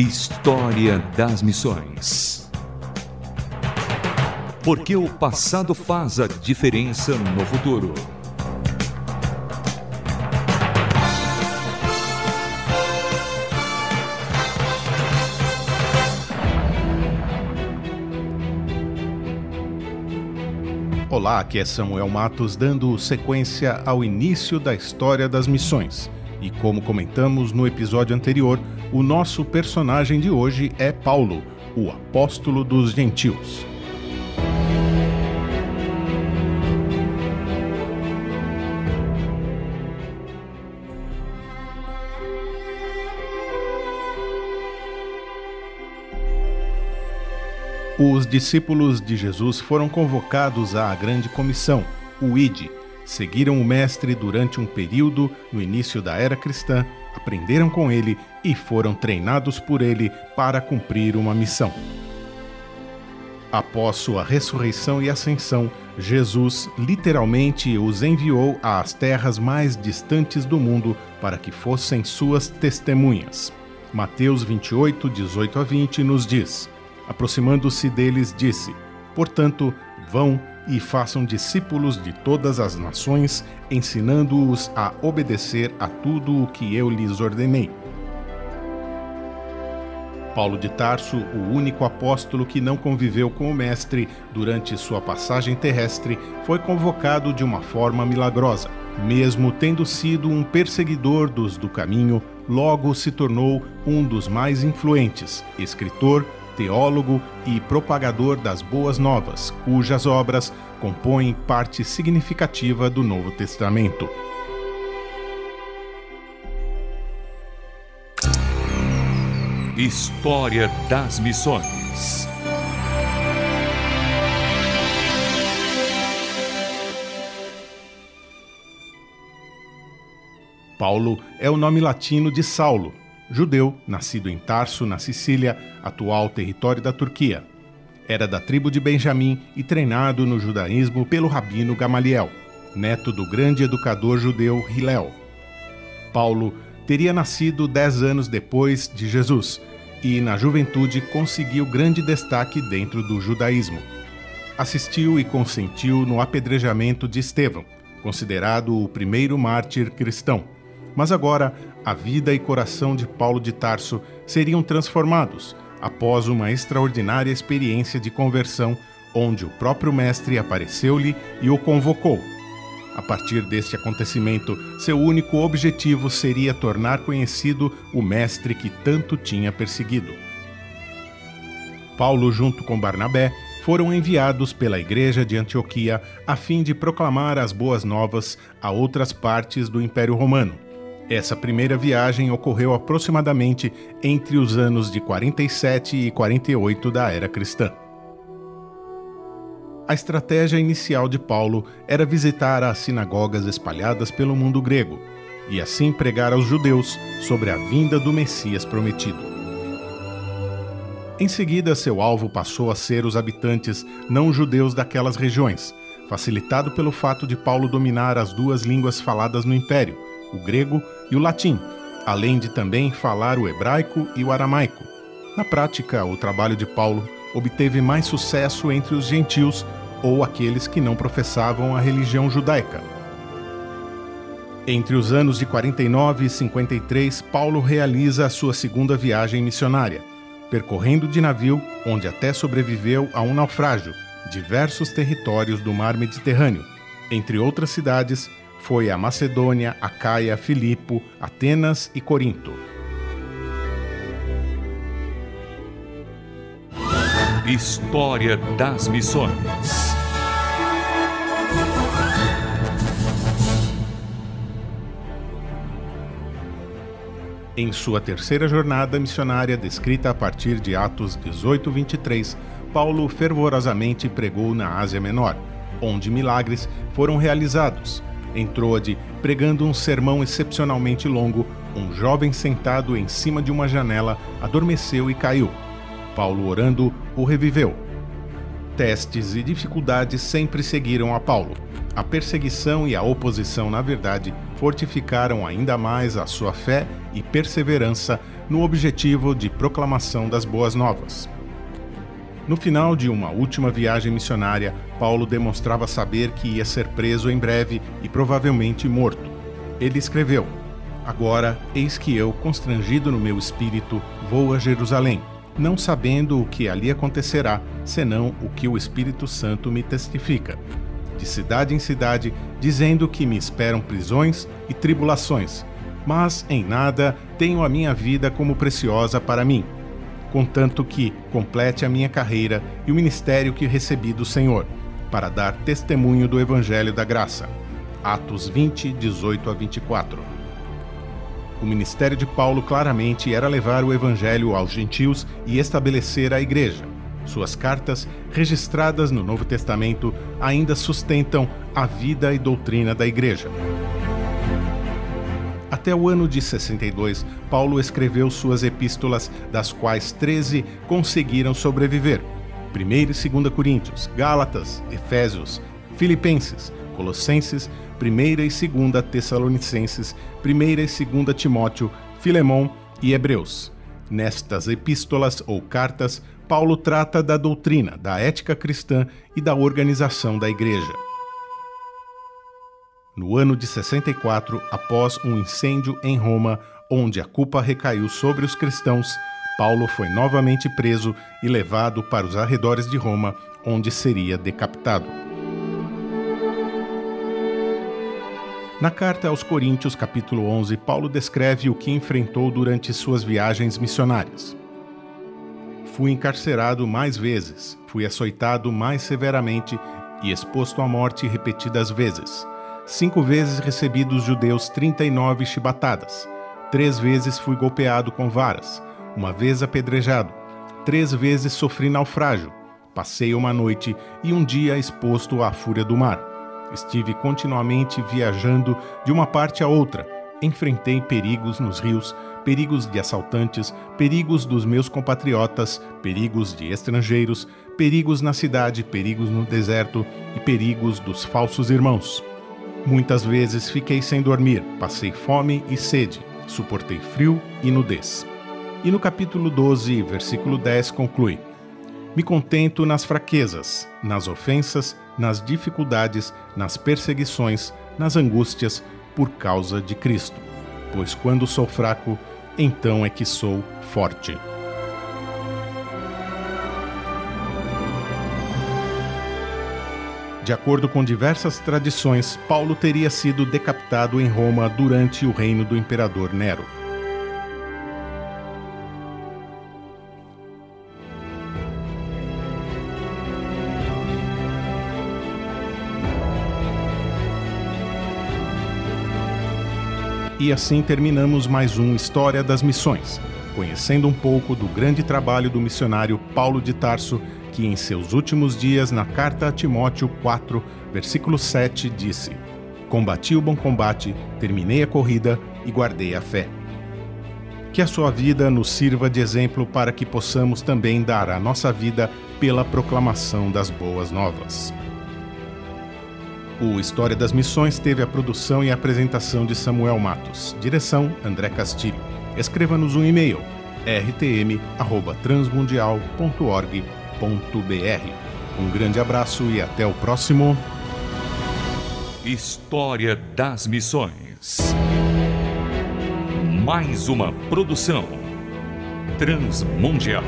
História das Missões. Porque o passado faz a diferença no futuro. Olá, aqui é Samuel Matos dando sequência ao início da história das missões. E como comentamos no episódio anterior, o nosso personagem de hoje é Paulo, o apóstolo dos gentios. Os discípulos de Jesus foram convocados à grande comissão, o ID. Seguiram o Mestre durante um período no início da era cristã, aprenderam com ele e foram treinados por ele para cumprir uma missão. Após sua ressurreição e ascensão, Jesus literalmente os enviou às terras mais distantes do mundo para que fossem suas testemunhas. Mateus 28, 18 a 20 nos diz aproximando-se deles, disse: Portanto, vão e façam discípulos de todas as nações, ensinando-os a obedecer a tudo o que eu lhes ordenei. Paulo de Tarso, o único apóstolo que não conviveu com o Mestre durante sua passagem terrestre, foi convocado de uma forma milagrosa. Mesmo tendo sido um perseguidor dos do caminho, logo se tornou um dos mais influentes, escritor, teólogo e propagador das Boas Novas, cujas obras compõem parte significativa do Novo Testamento. História das Missões. Paulo é o nome latino de Saulo, judeu, nascido em Tarso, na Sicília, atual território da Turquia. Era da tribo de Benjamim e treinado no judaísmo pelo rabino Gamaliel, neto do grande educador judeu Hilel. Paulo teria nascido dez anos depois de Jesus e, na juventude, conseguiu grande destaque dentro do judaísmo. Assistiu e consentiu no apedrejamento de Estevão, considerado o primeiro mártir cristão mas agora, a vida e coração de Paulo de Tarso seriam transformados após uma extraordinária experiência de conversão, onde o próprio Mestre apareceu-lhe e o convocou. A partir deste acontecimento, seu único objetivo seria tornar conhecido o Mestre que tanto tinha perseguido. Paulo, junto com Barnabé, foram enviados pela Igreja de Antioquia a fim de proclamar as boas novas a outras partes do Império Romano essa primeira viagem ocorreu aproximadamente entre os anos de 47 e 48 da era cristã. A estratégia inicial de Paulo era visitar as sinagogas espalhadas pelo mundo grego e assim pregar aos judeus sobre a vinda do Messias prometido. Em seguida, seu alvo passou a ser os habitantes não judeus daquelas regiões, facilitado pelo fato de Paulo dominar as duas línguas faladas no império, o grego e o latim, além de também falar o hebraico e o aramaico. Na prática, o trabalho de Paulo obteve mais sucesso entre os gentios ou aqueles que não professavam a religião judaica. Entre os anos de 49 e 53, Paulo realiza a sua segunda viagem missionária, percorrendo de navio, onde até sobreviveu a um naufrágio, diversos territórios do mar Mediterrâneo, entre outras cidades foi a Macedônia, Acaia, Filipo, Atenas e Corinto. História das Missões. Em sua terceira jornada missionária, descrita a partir de Atos 18-23, Paulo fervorosamente pregou na Ásia Menor, onde milagres foram realizados, em Troade, pregando um sermão excepcionalmente longo, um jovem sentado em cima de uma janela adormeceu e caiu. Paulo, orando, o reviveu. Testes e dificuldades sempre seguiram a Paulo. A perseguição e a oposição, na verdade, fortificaram ainda mais a sua fé e perseverança no objetivo de proclamação das boas novas. No final de uma última viagem missionária, Paulo demonstrava saber que ia ser preso em breve e provavelmente morto. Ele escreveu: Agora, eis que eu, constrangido no meu espírito, vou a Jerusalém, não sabendo o que ali acontecerá, senão o que o Espírito Santo me testifica. De cidade em cidade, dizendo que me esperam prisões e tribulações, mas em nada tenho a minha vida como preciosa para mim contanto que complete a minha carreira e o ministério que recebi do Senhor, para dar testemunho do Evangelho da Graça. Atos 20, 18 a 24. O ministério de Paulo claramente era levar o Evangelho aos gentios e estabelecer a igreja. Suas cartas, registradas no Novo Testamento, ainda sustentam a vida e doutrina da igreja. Até o ano de 62, Paulo escreveu suas epístolas, das quais 13 conseguiram sobreviver. 1 e 2 Coríntios, Gálatas, Efésios, Filipenses, Colossenses, 1 e 2 Tessalonicenses, 1 e 2 Timóteo, Filemão e Hebreus. Nestas epístolas ou cartas, Paulo trata da doutrina, da ética cristã e da organização da igreja. No ano de 64, após um incêndio em Roma, onde a culpa recaiu sobre os cristãos, Paulo foi novamente preso e levado para os arredores de Roma, onde seria decapitado. Na carta aos Coríntios, capítulo 11, Paulo descreve o que enfrentou durante suas viagens missionárias. Fui encarcerado mais vezes, fui açoitado mais severamente e exposto à morte repetidas vezes. Cinco vezes recebi dos judeus 39 chibatadas. Três vezes fui golpeado com varas. Uma vez apedrejado. Três vezes sofri naufrágio. Passei uma noite e um dia exposto à fúria do mar. Estive continuamente viajando de uma parte a outra. Enfrentei perigos nos rios, perigos de assaltantes, perigos dos meus compatriotas, perigos de estrangeiros, perigos na cidade, perigos no deserto e perigos dos falsos irmãos. Muitas vezes fiquei sem dormir, passei fome e sede, suportei frio e nudez. E no capítulo 12, versículo 10 conclui: Me contento nas fraquezas, nas ofensas, nas dificuldades, nas perseguições, nas angústias, por causa de Cristo. Pois quando sou fraco, então é que sou forte. De acordo com diversas tradições, Paulo teria sido decapitado em Roma durante o reino do imperador Nero. E assim terminamos mais um História das Missões, conhecendo um pouco do grande trabalho do missionário Paulo de Tarso que em seus últimos dias, na carta a Timóteo 4, versículo 7, disse: Combati o bom combate, terminei a corrida e guardei a fé. Que a sua vida nos sirva de exemplo para que possamos também dar a nossa vida pela proclamação das boas novas. O História das Missões teve a produção e apresentação de Samuel Matos. Direção: André Castilho. Escreva-nos um e-mail: rtm@transmundial.org um grande abraço e até o próximo. História das Missões. Mais uma produção transmundial.